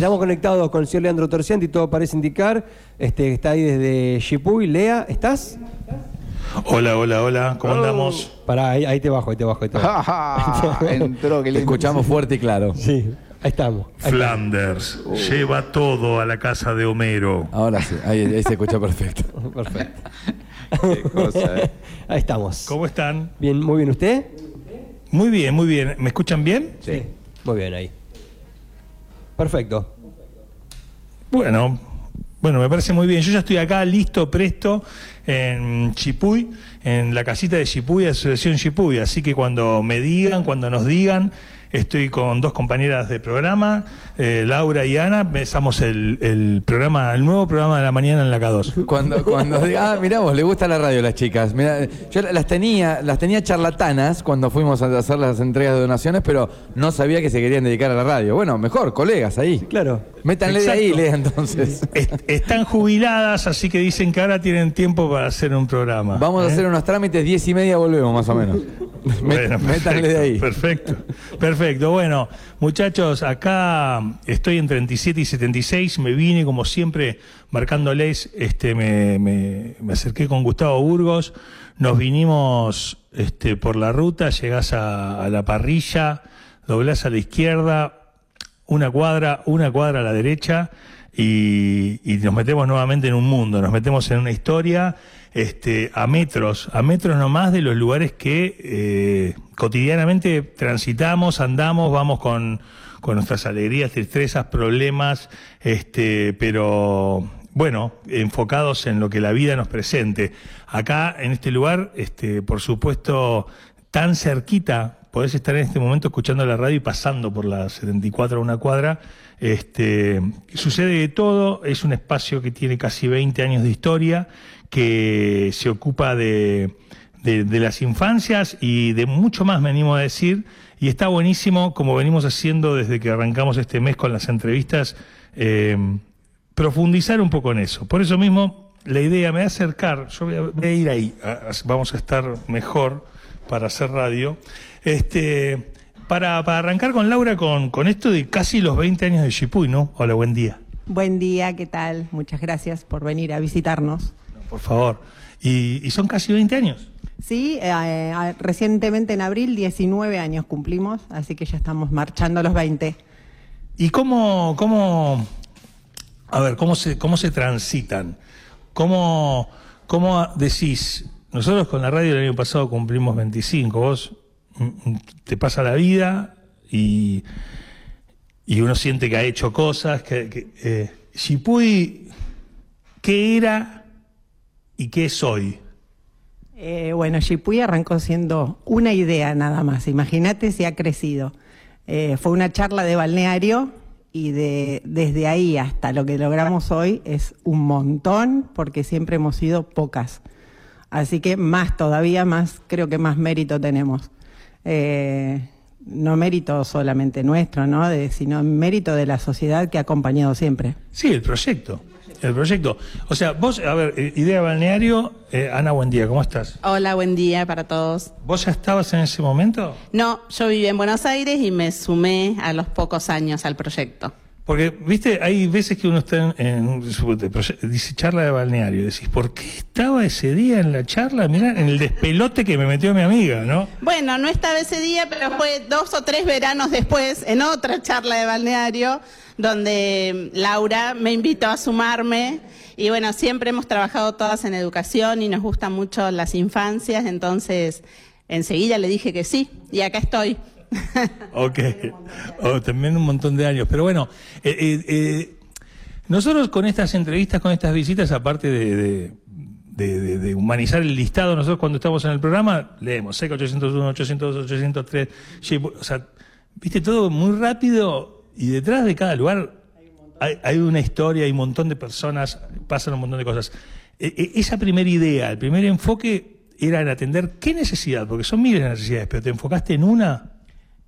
Estamos conectados con el señor Leandro Torcianti, todo parece indicar. Este, está ahí desde Chipuy. Lea, ¿estás? Hola, hola, hola, ¿cómo andamos? Pará, ahí, ahí te bajo, ahí te bajo, ahí te bajo. Entró, que Te escuchamos fuerte y claro. Sí, ahí estamos. Ahí Flanders lleva todo a la casa de Homero. Ahora sí, ahí, ahí se escucha perfecto. Perfecto. Qué cosa, eh. Ahí estamos. ¿Cómo están? Bien, muy bien, ¿usted? Muy bien, muy bien. ¿Me escuchan bien? Sí. Muy bien ahí. Perfecto. Bueno, bueno, me parece muy bien. Yo ya estoy acá listo, presto, en Chipuy, en la casita de Chipuy, Asociación Chipuy. Así que cuando me digan, cuando nos digan, estoy con dos compañeras de programa, eh, Laura y Ana. Empezamos el, el programa, el nuevo programa de la mañana en la K2. Cuando, cuando diga, ah, mirá vos, le gusta la radio a las chicas. Mirá, yo las tenía, las tenía charlatanas cuando fuimos a hacer las entregas de donaciones, pero no sabía que se querían dedicar a la radio. Bueno, mejor, colegas ahí. Claro. Métanle de ahí, lea entonces. Est- Están jubiladas, así que dicen que ahora tienen tiempo para hacer un programa. Vamos a ¿eh? hacer unos trámites, diez y media volvemos más o menos. Bueno, Métanle de ahí. Perfecto, perfecto. Bueno, muchachos, acá estoy en 37 y 76. Me vine, como siempre, marcándoles. Este, me, me- me acerqué con Gustavo Burgos. Nos vinimos este, por la ruta. Llegás a, la parrilla, doblás a la izquierda, una cuadra, una cuadra a la derecha y nos metemos nuevamente en un mundo, nos metemos en una historia este, a metros, a metros nomás de los lugares que eh, cotidianamente transitamos, andamos, vamos con, con nuestras alegrías, tristezas, problemas, este, pero bueno, enfocados en lo que la vida nos presente. Acá, en este lugar, este, por supuesto, tan cerquita, podés estar en este momento escuchando la radio y pasando por la 74 a una cuadra. Este, sucede de todo, es un espacio que tiene casi 20 años de historia, que se ocupa de, de, las infancias y de mucho más, me animo a decir, y está buenísimo, como venimos haciendo desde que arrancamos este mes con las entrevistas, eh, profundizar un poco en eso. Por eso mismo, la idea me va a acercar, yo voy a, ir ahí, vamos a estar mejor para hacer radio. Este, para, para arrancar con Laura, con, con esto de casi los 20 años de Chipuy, ¿no? Hola, buen día. Buen día, ¿qué tal? Muchas gracias por venir a visitarnos. Por favor. Y, y son casi 20 años. Sí, eh, eh, recientemente en abril 19 años cumplimos, así que ya estamos marchando a los 20. ¿Y cómo, cómo, a ver, cómo se, cómo se transitan? ¿Cómo, cómo decís? Nosotros con la radio el año pasado cumplimos 25, vos mm, mm, te pasa la vida y, y uno siente que ha hecho cosas, que, que eh, Chipuy, ¿qué era y qué es hoy? Eh, bueno, Chipuy arrancó siendo una idea nada más, imagínate si ha crecido. Eh, fue una charla de balneario y de, desde ahí hasta lo que logramos hoy es un montón porque siempre hemos sido pocas. Así que más todavía, más creo que más mérito tenemos. Eh, no mérito solamente nuestro, ¿no? De- sino mérito de la sociedad que ha acompañado siempre. Sí, el proyecto. El proyecto. O sea, vos, a ver, eh, idea balneario, eh, Ana, buen día, ¿cómo estás? Hola, buen día para todos. ¿Vos ya estabas en ese momento? No, yo viví en Buenos Aires y me sumé a los pocos años al proyecto. Porque, viste, hay veces que uno está en, en dice charla de balneario, y decís, ¿por qué estaba ese día en la charla? Mirá, en el despelote que me metió mi amiga, ¿no? Bueno, no estaba ese día, pero fue dos o tres veranos después, en otra charla de balneario, donde Laura me invitó a sumarme. Y bueno, siempre hemos trabajado todas en educación y nos gustan mucho las infancias, entonces enseguida le dije que sí, y acá estoy. Ok. Oh, también un montón de años. Pero bueno, eh, eh, eh, nosotros con estas entrevistas, con estas visitas, aparte de, de- de- de- de humanizar el listado, nosotros cuando estamos en el programa leemos SECA 801, 802, 803, Shape- o sea, viste todo muy rápido y detrás de cada lugar hay, una historia, hay un montón de personas, pasan un montón de cosas. Eh, eh, esa primera idea, el primer enfoque era en atender qué necesidad, porque son miles de necesidades, pero te enfocaste en una.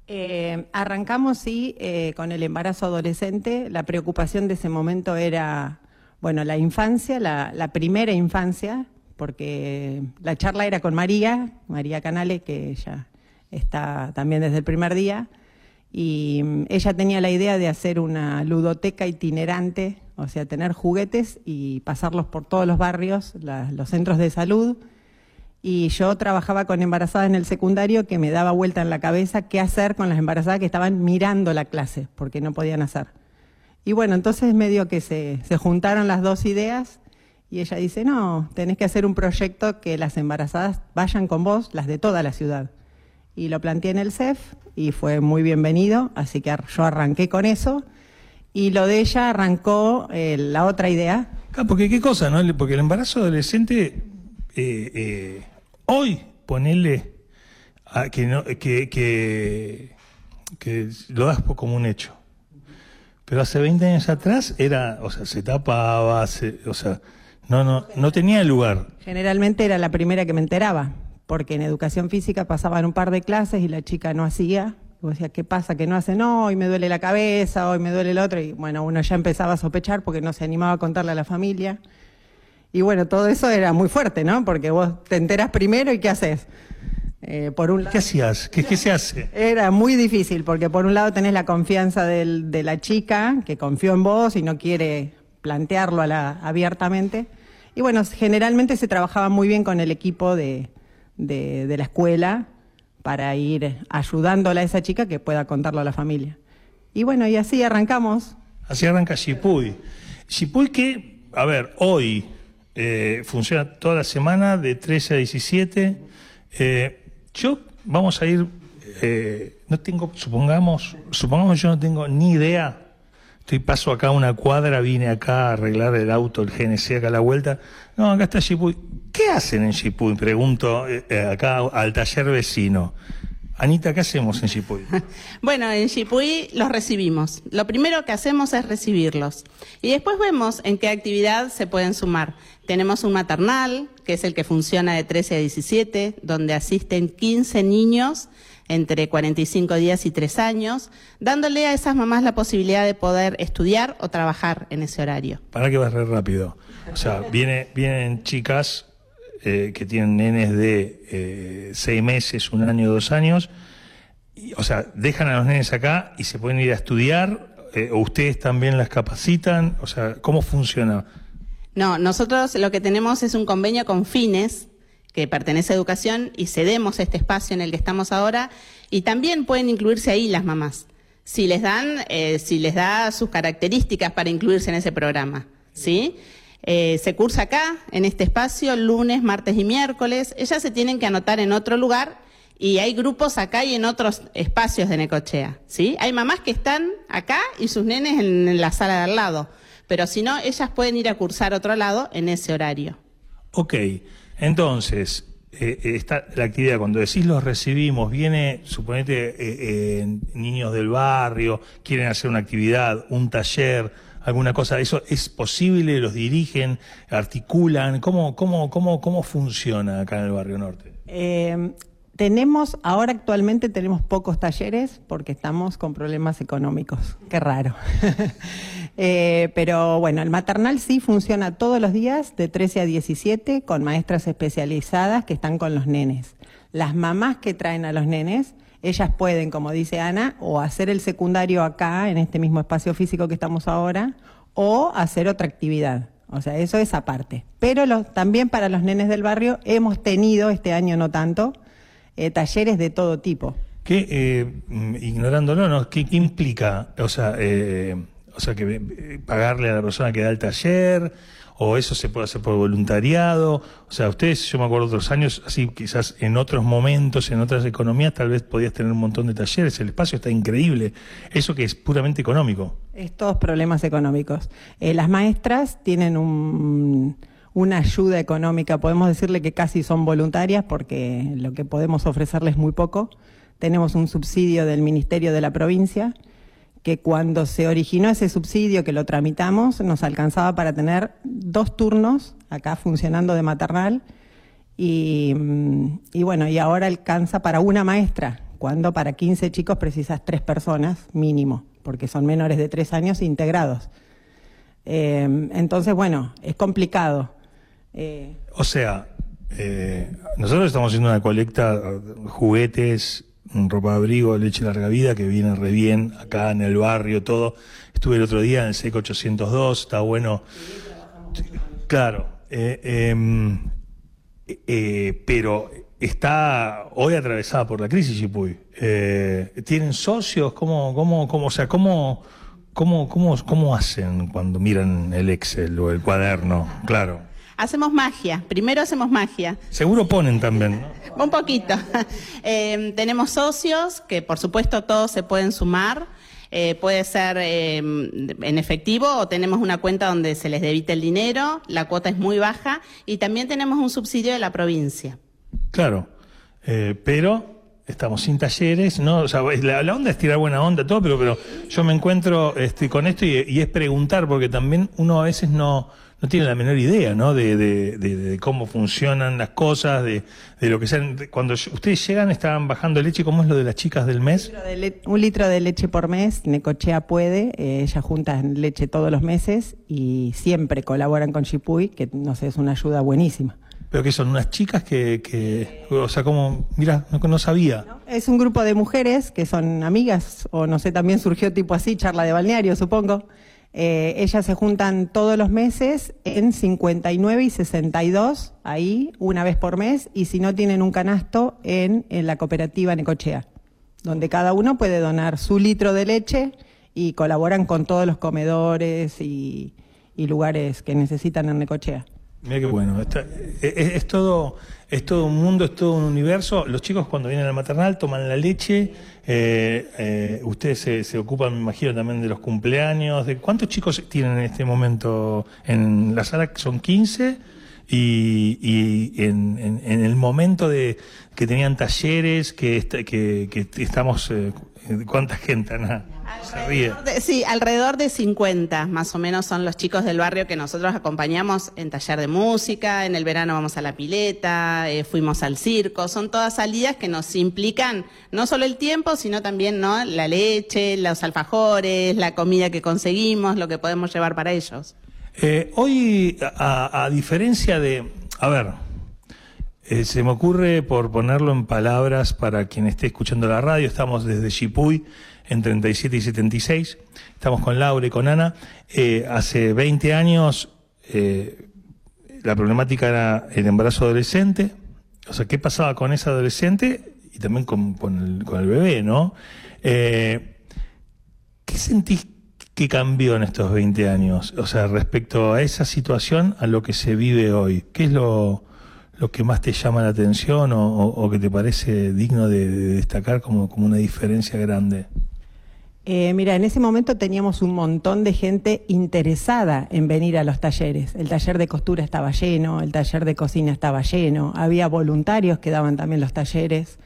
Eh, arrancamos, sí, eh, con el embarazo adolescente. La preocupación de ese momento era, bueno, la infancia, la, primera infancia, porque la charla era con María, María Canale, que ella está también desde el primer día. Y mm, ella tenía la idea de hacer una ludoteca itinerante, o sea, tener juguetes y pasarlos por todos los barrios, los centros de salud. Y yo trabajaba con embarazadas en el secundario que me daba vuelta en la cabeza qué hacer con las embarazadas que estaban mirando la clase, porque no podían hacer. Y bueno, entonces medio que se, se juntaron las dos ideas y ella dice, no, tenés que hacer un proyecto que las embarazadas vayan con vos, las de toda la ciudad. Y lo planteé en el CEF y fue muy bienvenido, así que yo arranqué con eso. Y lo de ella arrancó eh, la otra idea, Ah, porque qué cosa, ¿no? Porque el embarazo adolescente, eh, eh, hoy, ponerle que, no, que, que, lo das como un hecho. Pero hace 20 años atrás era, o sea, se tapaba, se- o sea, no, no, no tenía lugar. Generalmente era la primera que me enteraba, porque en educación física pasaban un par de clases y la chica no hacía. Y vos decías, ¿qué pasa? Que no hace, no, hoy me duele la cabeza, hoy me duele el otro. Y bueno, uno ya empezaba a sospechar porque no se animaba a contarle a la familia. Y bueno, todo eso era muy fuerte, ¿no? Porque vos te enteras primero y ¿qué haces? Eh, por un ¿Qué hacías? ¿Qué, qué se hace? era muy difícil, porque por un lado tenés la confianza del- de la chica, que confió en vos y no quiere plantearlo a la- abiertamente. Y bueno, generalmente se trabajaba muy bien con el equipo de, de- de la escuela para ir ayudándola a esa chica que pueda contarlo a la familia. Y bueno, y así arrancamos. Así arranca Shipuy. Shipuy que, a ver, hoy eh, funciona toda la semana de 13 a 17. Eh, yo, vamos a ir, eh, no tengo, supongamos, supongamos yo no tengo ni idea. Estoy paso acá una cuadra, vine acá a arreglar el auto, el GNC acá a la vuelta. No, acá está Shipuy. ¿Qué hacen en Shipuy? Pregunto acá al taller vecino. Anita, ¿qué hacemos en Shipuy? Bueno, en Chipuy los recibimos. Lo primero que hacemos es recibirlos. Y después vemos en qué actividad se pueden sumar. Tenemos un maternal, que es el que funciona de 13 a 17, donde asisten 15 niños entre 45 días y 3 años, dándole a esas mamás la posibilidad de poder estudiar o trabajar en ese horario. Para que vas re rápido. O sea, viene, vienen chicas eh, que tienen nenes de eh, seis meses, un año, dos años. o sea, dejan a los nenes acá y se pueden ir a estudiar. eh, o ustedes también las capacitan. O sea, ¿cómo funciona? No, nosotros lo que tenemos es un convenio con Fines, que pertenece a Educación, y cedemos este espacio en el que estamos ahora, y también pueden incluirse ahí las mamás, si les dan, si les da sus características para incluirse en ese programa, ¿sí? Eh, se cursa acá, en este espacio, lunes, martes y miércoles. Ellas se tienen que anotar en otro lugar y hay grupos acá y en otros espacios de Necochea, ¿sí? Hay mamás que están acá y sus nenes en, la sala de al lado, pero si no, ellas pueden ir a cursar otro lado en ese horario. Ok, entonces, eh, eh, está la actividad, cuando decís los recibimos, viene, suponete, eh, eh, niños del barrio, quieren hacer una actividad, un taller, alguna cosa, ¿eso es posible? ¿Los dirigen? ¿Articulan? ¿Cómo, cómo, cómo, cómo funciona acá en el barrio norte? Eh, tenemos, ahora actualmente tenemos pocos talleres porque estamos con problemas económicos. Qué raro. Eh, pero bueno, el maternal sí funciona todos los días de 13 a 17 con maestras especializadas que están con los nenes. Las mamás que traen a los nenes, ellas pueden, como dice Ana, o hacer el secundario acá, en este mismo espacio físico que estamos ahora, o hacer otra actividad. O sea, eso es aparte. Pero también para los nenes del barrio hemos tenido, este año no tanto, eh, talleres de todo tipo. ¿Qué, eh, mm, ignorándolo, ¿no? ¿Qué, qué implica? O sea, eh, o sea, que eh, pagarle a la persona que da el taller, o eso se puede hacer por voluntariado. O sea, ustedes, yo me acuerdo otros años, así quizás en otros momentos, en otras economías, tal vez podías tener un montón de talleres, el espacio está increíble. Eso que es puramente económico. Estos problemas económicos. Eh, las maestras tienen un- una ayuda económica, podemos decirle que casi son voluntarias porque lo que podemos ofrecerles es muy poco. Tenemos un subsidio del Ministerio de la Provincia que cuando se originó ese subsidio, que lo tramitamos, nos alcanzaba para tener dos turnos acá funcionando de maternal y, mm, bueno, y ahora alcanza para una maestra, cuando para 15 chicos precisas tres personas mínimo, porque son menores de tres años integrados. Eh, entonces, bueno, es complicado. Eh, O sea, eh, nosotros estamos haciendo una colecta, eh, juguetes, ropa de abrigo, leche larga vida, que viene re bien acá en el barrio, todo. Estuve el otro día en el SEC 802, está bueno. Claro, eh, em, eh, pero está hoy atravesada por la crisis, Chipuy. Eh, ¿Tienen socios? ¿Cómo, cómo, cómo, o sea, cómo, cómo, cómo, cómo hacen cuando miran el Excel o el cuaderno? Claro. Hacemos magia. Primero hacemos magia. Seguro ponen también, ¿no? Un poquito. Eh, tenemos socios que por supuesto todos se pueden sumar. Eh, puede ser eh, en efectivo o tenemos una cuenta donde se les debite el dinero, la cuota es muy baja y también tenemos un subsidio de la provincia. Claro, eh, pero estamos sin talleres, ¿no? O sea, la, la onda es tirar buena onda, todo, pero, pero yo me encuentro este, con esto y, y es preguntar, porque también uno a veces no, no tiene la menor idea, ¿no? De, de, de, de cómo funcionan las cosas, de, de lo que sean. Cuando ustedes llegan, estaban bajando leche, ¿cómo es lo de las chicas del mes? Un litro de, le- litro leche por mes, Necochea puede, eh, ellas juntan leche todos los meses y siempre colaboran con Chipuy, que no sé, es una ayuda buenísima. Pero que son unas chicas que, que o sea, como, mira, no, no sabía. Es un grupo de mujeres que son amigas, o no sé, también surgió tipo así, charla de balneario, supongo. Eh, ellas se juntan todos los meses en 59 y 62, ahí, una vez por mes, y si no tienen un canasto, en, la cooperativa Necochea, donde cada uno puede donar su litro de leche y colaboran con todos los comedores y, y lugares que necesitan en Necochea. Mira qué bueno. Está- es, es- es todo, es todo un mundo, es todo un universo. Los chicos cuando vienen al maternal toman la leche. eh, eh, ustedes se, se ocupan, me imagino, también de los cumpleaños. De, ¿Cuántos chicos tienen en este momento en la sala? Son 15. Y, y en, en- en el momento de que tenían talleres, que, que, que estamos... eh, ¿Cuánta gente? Alrededor de- sí, alrededor de 50 más o menos son los chicos del barrio que nosotros acompañamos en taller de música, en el verano vamos a la pileta, eh, fuimos al circo, son todas salidas que nos implican no solo el tiempo, sino también ¿no? la leche, los alfajores, la comida que conseguimos, lo que podemos llevar para ellos. Eh, hoy, a, a diferencia de. A ver, eh, se me ocurre, por ponerlo en palabras para quien esté escuchando la radio, estamos desde Chipuy en 37 y 76. Estamos con Laura y con Ana. Eh, hace 20 años eh, la problemática era el embarazo adolescente. O sea, ¿qué pasaba con ese adolescente? Y también con, el, bebé, ¿no? Eh, ¿Qué sentís que cambió en estos 20 años? O sea, respecto a esa situación, a lo que se vive hoy. ¿Qué es lo, lo que más te llama la atención o, o- o que te parece digno de, de destacar como, como una diferencia grande? Eh, mira, en ese momento teníamos un montón de gente interesada en venir a los talleres. El taller de costura estaba lleno, el taller de cocina estaba lleno, había voluntarios que daban también los talleres.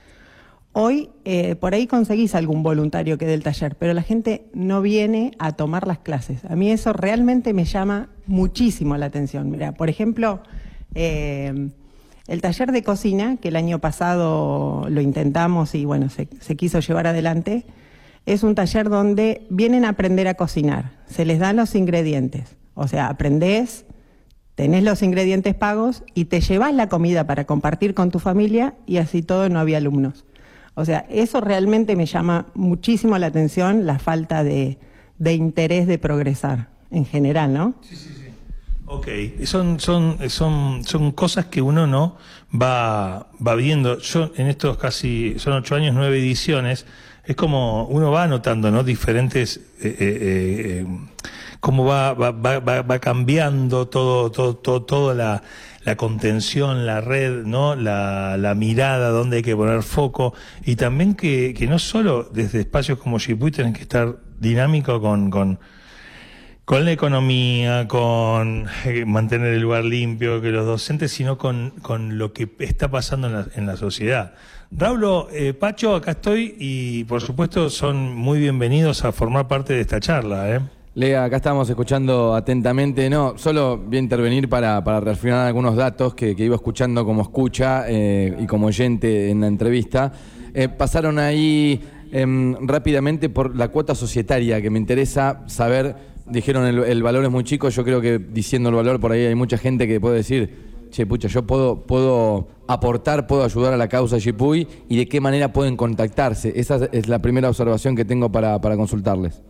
Hoy eh, por ahí conseguís algún voluntario que dé el taller, pero la gente no viene a tomar las clases. A mí eso realmente me llama muchísimo la atención. Mira, por ejemplo, eh, el taller de cocina, que el año pasado lo intentamos y bueno, se, se quiso llevar adelante, es un taller donde vienen a aprender a cocinar. Se les dan los ingredientes. O sea, aprendés, tenés los ingredientes pagos y te llevas la comida para compartir con tu familia y así todo no había alumnos. O sea, eso realmente me llama muchísimo la atención, la falta de, de interés de progresar en general, ¿no? Ok, son, son, son, son cosas que uno no va, va viendo. Yo en estos casi, son ocho años, nueve ediciones, es como uno va notando, ¿no? Diferentes, eh, eh, eh, cómo va, va, va, va- cambiando todo, todo, todo, toda la, la contención, la red, ¿no? La, la mirada, dónde hay que poner foco. Y también que, que no solo desde espacios como Chipuy tienen que estar dinámico con, con, con la economía, con eh, mantener el lugar limpio, que los docentes, sino con, con lo que está pasando en la, en la sociedad. Raulo, eh, Pacho, acá estoy y por supuesto son muy bienvenidos a formar parte de esta charla. ¿eh? Lea, acá estamos escuchando atentamente. No, solo voy a intervenir para, para reafirmar algunos datos que, que iba escuchando como escucha eh, y como oyente en la entrevista. Eh, pasaron ahí em, rápidamente por la cuota societaria, que me interesa saber. Dijeron el, el valor es muy chico, yo creo que diciendo el valor por ahí hay mucha gente que puede decir, che, pucha, yo puedo, puedo aportar, puedo ayudar a la causa Shipuy y de qué manera pueden contactarse. Esa es la primera observación que tengo para, para consultarles.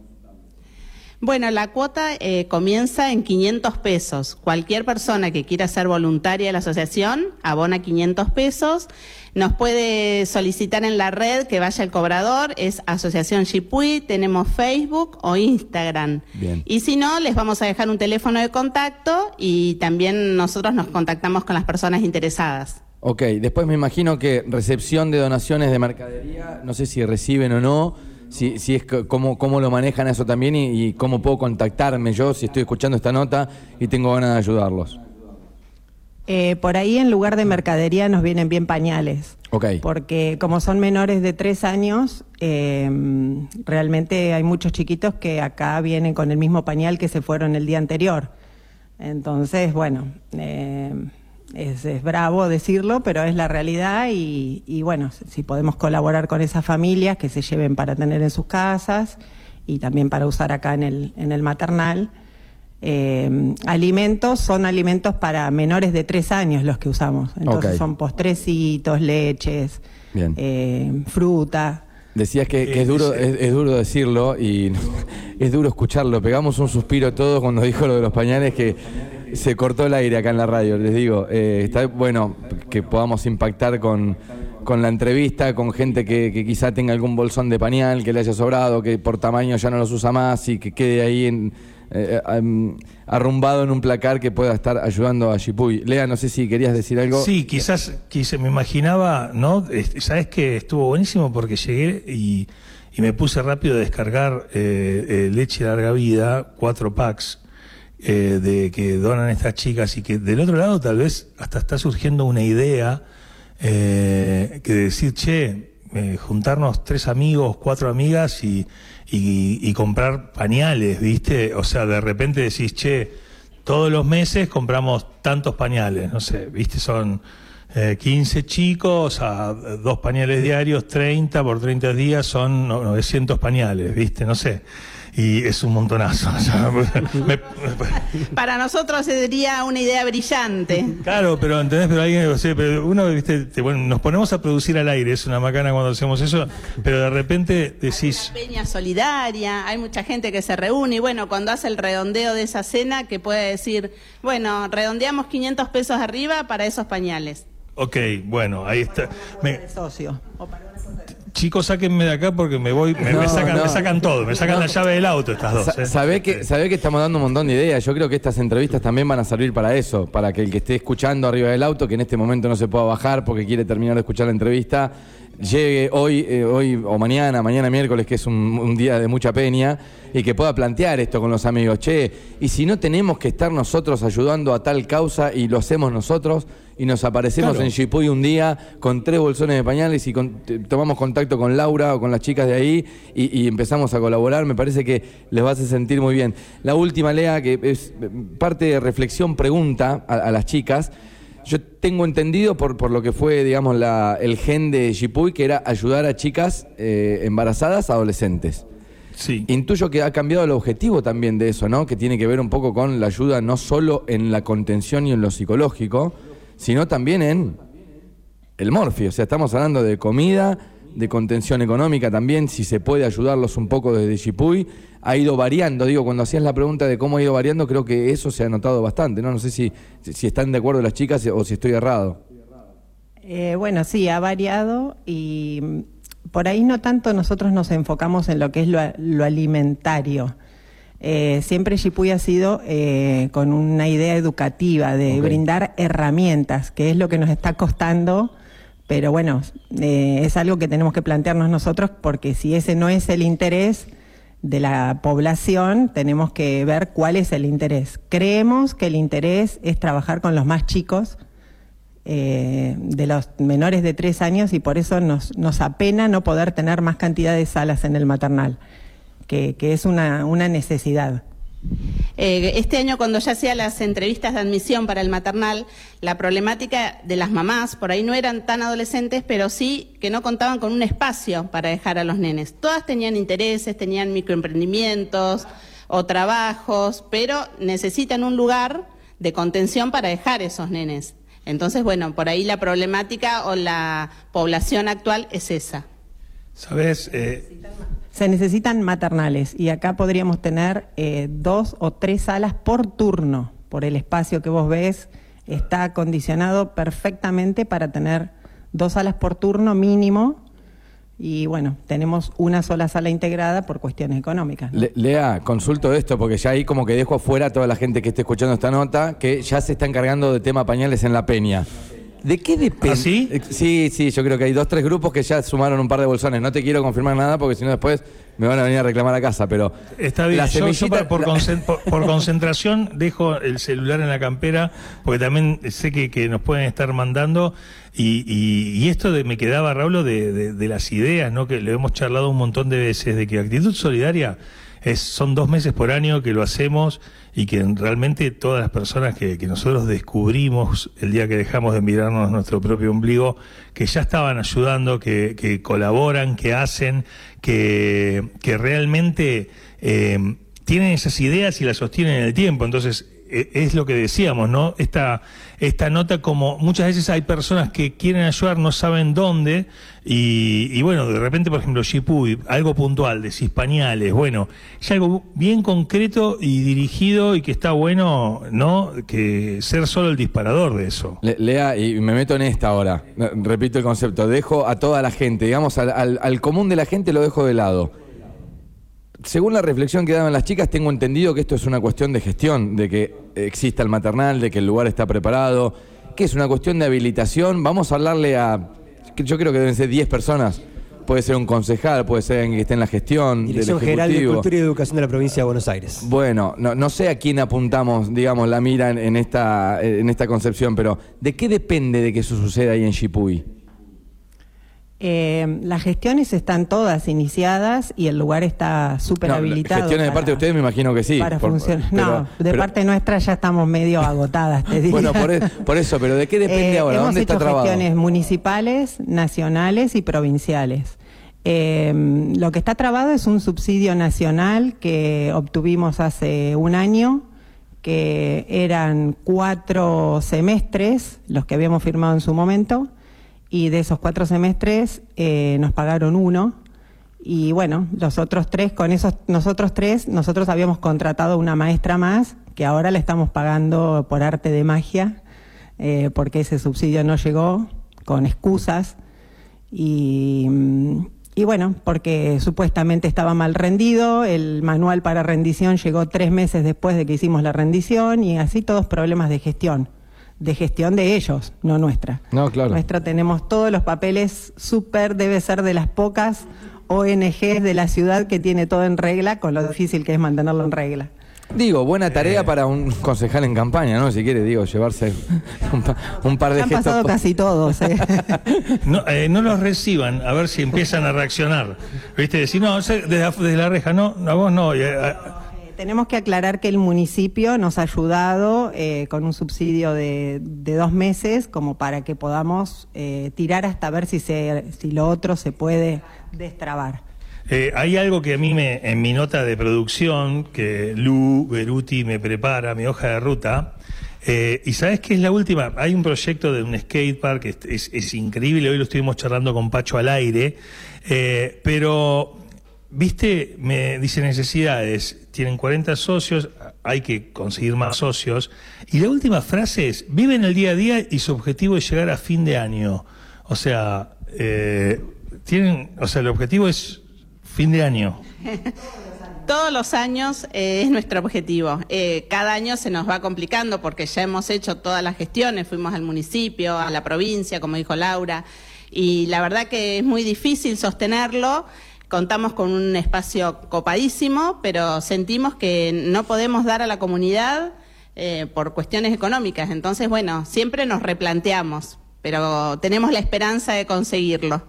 Bueno, la cuota eh, comienza en 500 pesos. Cualquier persona que quiera ser voluntaria de la asociación abona 500 pesos. Nos puede solicitar en la red que vaya el cobrador, es Asociación Chipuy, tenemos Facebook o Instagram. Bien. Y si no, les vamos a dejar un teléfono de contacto y también nosotros nos contactamos con las personas interesadas. Ok, después me imagino que recepción de donaciones de mercadería, no sé si reciben o no si, si es cómo, cómo lo manejan eso también y, cómo puedo contactarme yo si estoy escuchando esta nota y tengo ganas de ayudarlos. Eh, por ahí en lugar de mercadería nos vienen bien pañales. Ok. Porque como son menores de tres años, eh, realmente hay muchos chiquitos que acá vienen con el mismo pañal que se fueron el día anterior. Entonces, bueno, eh, es, bravo decirlo, pero es la realidad y, bueno, si podemos colaborar con esas familias que se lleven para tener en sus casas y también para usar acá en el, en el maternal. Eh, alimentos son alimentos para menores de tres años los que usamos. Entonces son postrecitos, leches, eh, fruta. Decías que, es duro, es, duro decirlo y es duro escucharlo. Pegamos un suspiro todos cuando dijo lo de los pañales que se cortó el aire acá en la radio, les digo. Eh, está bueno que podamos impactar con, la entrevista, con gente que, quizá tenga algún bolsón de pañal que le haya sobrado, que por tamaño ya no los usa más y que quede ahí en, eh, em, arrumbado en un placar que pueda estar ayudando a Chipuy. Lea, no sé si querías decir algo. Sí, quizás, quise, me imaginaba, ¿no? Sabes que estuvo buenísimo porque llegué y, me puse rápido a descargar eh, leche larga vida, cuatro packs eh, de que donan estas chicas y que del otro lado tal vez hasta está surgiendo una idea eh, que decir, che, eh, juntarnos tres amigos, cuatro amigas y, y, comprar pañales, ¿viste? O sea, de repente decís, che, todos los meses compramos tantos pañales, no sé, ¿viste? Son 15 chicos a dos pañales diarios, 30 por 30 días son 900 pañales, ¿viste? No sé y es un montonazo. Para nosotros sería una idea brillante. Claro, pero ¿entendés? Pero alguien, o pero uno, viste, bueno, nos ponemos a producir al aire, es una macana cuando hacemos eso, pero de repente decís... Una peña solidaria, hay mucha gente que se reúne y bueno, cuando hace el redondeo de esa cena que puede decir, bueno, redondeamos 500 pesos arriba para esos pañales. Ok, bueno, ahí está. Me... socio chicos, sáquenme de acá porque me voy, me, sacan, todo, me sacan la llave del auto estas dos. ¿eh? Sabe que, sabe que estamos dando un montón de ideas. Yo creo que estas entrevistas también van a servir para eso, para que el que esté escuchando arriba del auto, que en este momento no se pueda bajar porque quiere terminar de escuchar la entrevista, llegue hoy, eh, hoy o mañana, mañana miércoles, que es un, día de mucha peña, y que pueda plantear esto con los amigos. Che, y si no tenemos que estar nosotros ayudando a tal causa y lo hacemos nosotros, y nos aparecemos en Chipuy un día con tres bolsones de pañales y tomamos contacto con Laura o con las chicas de ahí y, empezamos a colaborar, me parece que les va a sentir muy bien. La última, Lea, que es parte de reflexión, pregunta a, las chicas. Yo tengo entendido por, por lo que fue, digamos, la, el gen de Chipuy, que era ayudar a chicas eh, embarazadas, adolescentes. Sí. Intuyo que ha cambiado el objetivo también de eso, ¿no? Que tiene que ver un poco con la ayuda no solo en la contención y en lo psicológico, sino también en el morfio. O sea, estamos hablando de comida, de contención económica también, si se puede ayudarlos un poco desde Chipuy. Ha ido variando, digo, cuando hacías la pregunta de cómo ha ido variando, creo que eso se ha notado bastante, ¿no? No sé si, si están de acuerdo las chicas o si estoy errado. Eh, bueno, sí, ha variado y por ahí no tanto nosotros nos enfocamos en lo que es lo alimentario. Eh, siempre Shipuy ha sido eh, con una idea educativa de brindar herramientas, que es lo que nos está costando, pero bueno, eh, es algo que tenemos que plantearnos nosotros porque si ese no es el interés de la población, tenemos que ver cuál es el interés. Creemos que el interés es trabajar con los más chicos, de los menores de tres años, y por eso nos, nos apena no poder tener más cantidad de salas en el maternal que, es una, una necesidad. Eh, este año, cuando ya hacía las entrevistas de admisión para el maternal, la problemática de las mamás, por ahí no eran tan adolescentes, pero sí que no contaban con un espacio para dejar a los nenes. Todas tenían intereses, tenían microemprendimientos o trabajos, pero necesitan un lugar de contención para dejar esos nenes. Entonces, bueno, por ahí la problemática o la población actual es esa. ¿Sabes? Eh, Se necesitan maternales y acá podríamos tener eh, dos o tres salas por turno, por el espacio que vos ves, está acondicionado perfectamente para tener dos salas por turno mínimo y bueno, tenemos una sola sala integrada por cuestiones económicas. Lea, consulto esto porque ya ahí como que dejo afuera a toda la gente que esté escuchando esta nota que ya se está encargando de tema pañales en la peña. ¿De qué depende? ¿Ah, sí? Eh, Sí, sí, yo creo que hay dos, tres grupos que ya sumaron un par de bolsones. No te quiero confirmar nada porque si no después me van a venir a reclamar a casa, pero... Está bien, la yo, por, concentración dejo el celular en la campera, porque también sé que, que nos pueden estar mandando, y, y- y esto de, me quedaba, Raúl, de, de- de las ideas, ¿no? que lo hemos charlado un montón de veces, de que actitud solidaria es, son dos meses por año que lo hacemos y que realmente todas las personas que, que nosotros descubrimos el día que dejamos de mirarnos nuestro propio ombligo, que ya estaban ayudando, que, que colaboran, que hacen, que, que realmente eh, tienen esas ideas y las sostienen en el tiempo. Entonces, es lo que decíamos, ¿no? Esta, esta nota como muchas veces hay personas que quieren ayudar, no saben dónde, y, bueno, de repente, por ejemplo, Shipuy, algo puntual, decís pañales, bueno, es algo bien concreto y dirigido y que está bueno, ¿no? Que ser solo el disparador de eso. Le- Lea, y me meto en esta ahora. Repito el concepto. Dejo a toda la gente, digamos, al, al- al común de la gente lo dejo de lado. Según la reflexión que daban las chicas, tengo entendido que esto es una cuestión de gestión, de que exista el maternal, de que el lugar está preparado, que es una cuestión de habilitación. Vamos a hablarle a, yo creo que deben ser 10 personas. Puede ser un concejal, puede ser alguien que esté en la gestión, Dirección del General de. Cultura y Educación de la Provincia de Buenos Aires. Bueno, no, no sé a quién apuntamos, digamos, la mira en, en esta, en esta concepción, pero ¿de qué depende de que eso suceda ahí en Shipuy? Eh, las gestiones están todas iniciadas y el lugar está súper No, habilitado. gestiones de parte de ustedes me imagino que sí. Para por- pero- no, de pero- parte nuestra ya estamos medio agotadas, te diría. Bueno, por, e- por eso, pero ¿de qué depende Eh, ahora? Hemos ¿Dónde hecho está trabado? gestiones municipales, nacionales y provinciales. Eh, lo que está trabado es un subsidio nacional que obtuvimos hace un año, que eran cuatro semestres, los que habíamos firmado en su momento, y de esos cuatro semestres eh, nos pagaron uno. Y bueno, los otros tres, con esos, nosotros tres, nosotros habíamos contratado una maestra más, que ahora le estamos pagando por arte de magia, eh, porque ese subsidio no llegó, con excusas. Y, mm, y bueno, porque supuestamente estaba mal rendido, el manual para rendición llegó tres meses después de que hicimos la rendición, y así todos problemas de gestión. De gestión de ellos, no nuestra. No, claro. Nuestra tenemos todos los papeles súper, debe ser de las pocas ONGs de la ciudad que tiene todo en regla, con lo difícil que es mantenerlo en regla. Digo, buena tarea Eh. para un concejal en campaña, ¿no? Si quiere, digo, llevarse un, pa- un par de Han gestos. pasado casi todos. ¿eh? No, eh, no los reciban, a ver si empiezan a reaccionar. ¿Viste? Decir, no, sé, desde, la- desde la reja, no, a vos no. y, Eh, Tenemos que aclarar que el municipio nos ha ayudado eh, con un subsidio de, dos meses como para que podamos eh, tirar hasta ver si, si lo otro se puede destrabar. Eh, hay algo que a mí me, en mi nota de producción, que Lu Beruti me prepara, mi hoja de ruta, y sabes qué es la última, hay un proyecto de un skatepark es, increíble, hoy lo estuvimos charlando con Pacho al aire, pero, viste, me dice necesidades, tienen 40 socios, hay que conseguir más socios, y la última frase es, viven el día a día y su objetivo es llegar a fin de año, o sea, eh, tienen, o sea, el objetivo es fin de año. Todos los años eh, es nuestro objetivo. Eh, cada año se nos va complicando porque ya hemos hecho todas las gestiones, fuimos al municipio, a la provincia, como dijo Laura, y la verdad que es muy difícil sostenerlo. Contamos con un espacio copadísimo, pero sentimos que no podemos dar a la comunidad eh, por cuestiones económicas. Entonces, bueno, siempre nos replanteamos, pero tenemos la esperanza de conseguirlo.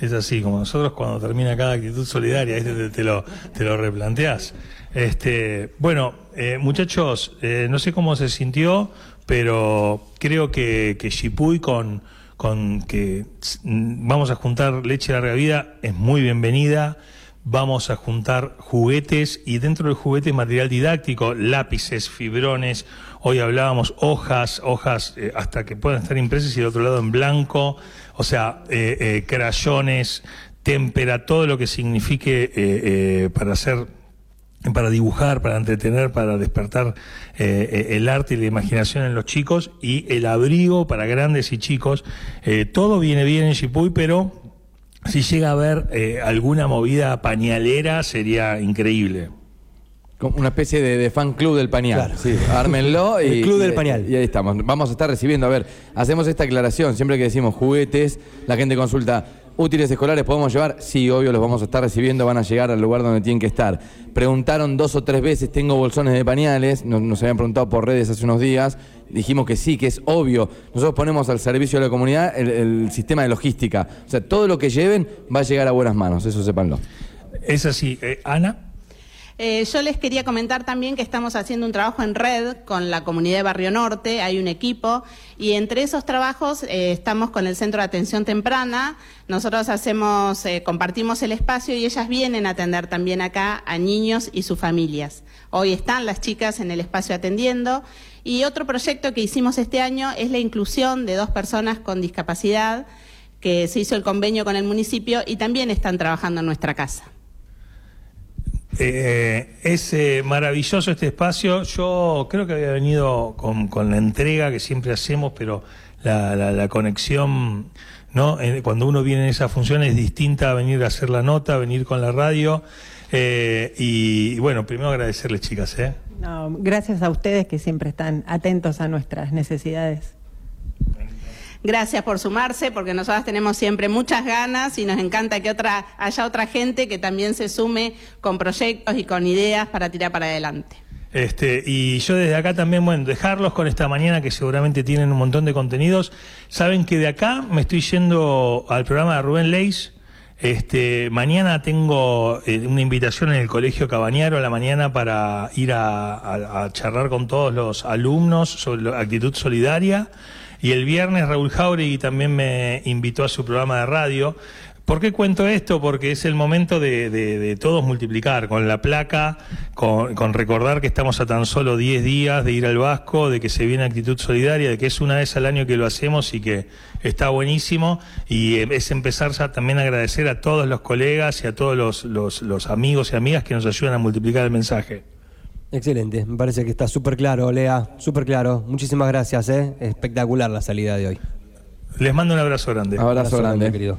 Es así, como nosotros cuando termina cada actitud solidaria, ¿viste? te, te lo, te lo replanteás. Este, bueno, eh, muchachos, eh, no sé cómo se sintió, pero creo que, que Shipuy con, con que vamos a juntar leche larga vida es muy bienvenida. vamos a juntar juguetes y dentro del juguete material didáctico, lápices, fibrones, hoy hablábamos hojas, hojas eh, hasta que puedan estar impresas y del otro lado en blanco, o sea, eh, eh, crayones, témpera, todo lo que signifique para hacer para dibujar, para entretener, para despertar eh, eh, el arte y la imaginación en los chicos y el abrigo para grandes y chicos. Eh, todo viene bien en Chipuy, pero si llega a haber eh, alguna movida pañalera sería increíble. Una especie de, de fan club del pañal. Claro. Sí, ármenlo. y, El club del y- pañal. Y ahí estamos. Vamos a estar recibiendo. A ver, hacemos esta aclaración. Siempre que decimos juguetes, la gente consulta. ¿Útiles escolares podemos llevar? Sí, obvio, los vamos a estar recibiendo, van a llegar al lugar donde tienen que estar. Preguntaron dos o tres veces, tengo bolsones de pañales, nos, habían preguntado por redes hace unos días, dijimos que sí, que es obvio. Nosotros ponemos al servicio de la comunidad el, el sistema de logística. O sea, todo lo que lleven va a llegar a buenas manos, eso sépanlo. Es así. Eh, Ana. Eh, yo les quería comentar también que estamos haciendo un trabajo en red con la comunidad de Barrio Norte, hay un equipo, y entre esos trabajos eh, estamos con el Centro de Atención Temprana, nosotros hacemos, eh, compartimos el espacio y ellas vienen a atender también acá a niños y sus familias. Hoy están las chicas en el espacio atendiendo, y otro proyecto que hicimos este año es la inclusión de dos personas con discapacidad, que se hizo el convenio con el municipio y también están trabajando en nuestra casa. Eh, es eh, maravilloso este espacio. Yo creo que había venido con, la entrega que siempre hacemos, pero la, la- la conexión, ¿no? Eh, cuando uno viene en esa función es distinta a venir a hacer la nota, a venir con la radio. Eh, y, y bueno, primero agradecerles, chicas. No, gracias a ustedes que siempre están atentos a nuestras necesidades. Gracias por sumarse, porque nosotras tenemos siempre muchas ganas y nos encanta que otra, haya otra gente que también se sume con proyectos y con ideas para tirar para adelante. Este, y yo desde acá también, bueno, dejarlos con esta mañana que seguramente tienen un montón de contenidos. Saben que de acá me estoy yendo al programa de Rubén Leis. Este, mañana tengo eh, una invitación en el Colegio Cabañaro a la mañana para ir a, a- a charlar con todos los alumnos sobre la actitud solidaria. Y el viernes Raúl Jauregui también me invitó a su programa de radio. ¿Por qué cuento esto? Porque es el momento de, todos multiplicar con la placa, con, recordar que estamos a tan solo 10 días de ir al Vasco, de que se viene actitud solidaria, de que es una vez al año que lo hacemos y que está buenísimo. Y eh, es empezar ya también a agradecer a todos los colegas y a todos los amigos y amigas que nos ayudan a multiplicar el mensaje. Excelente, me parece que está súper claro, Lea, súper claro. Muchísimas gracias, ¿eh? espectacular la salida de hoy. Les mando un abrazo grande. Abrazo grande. querido.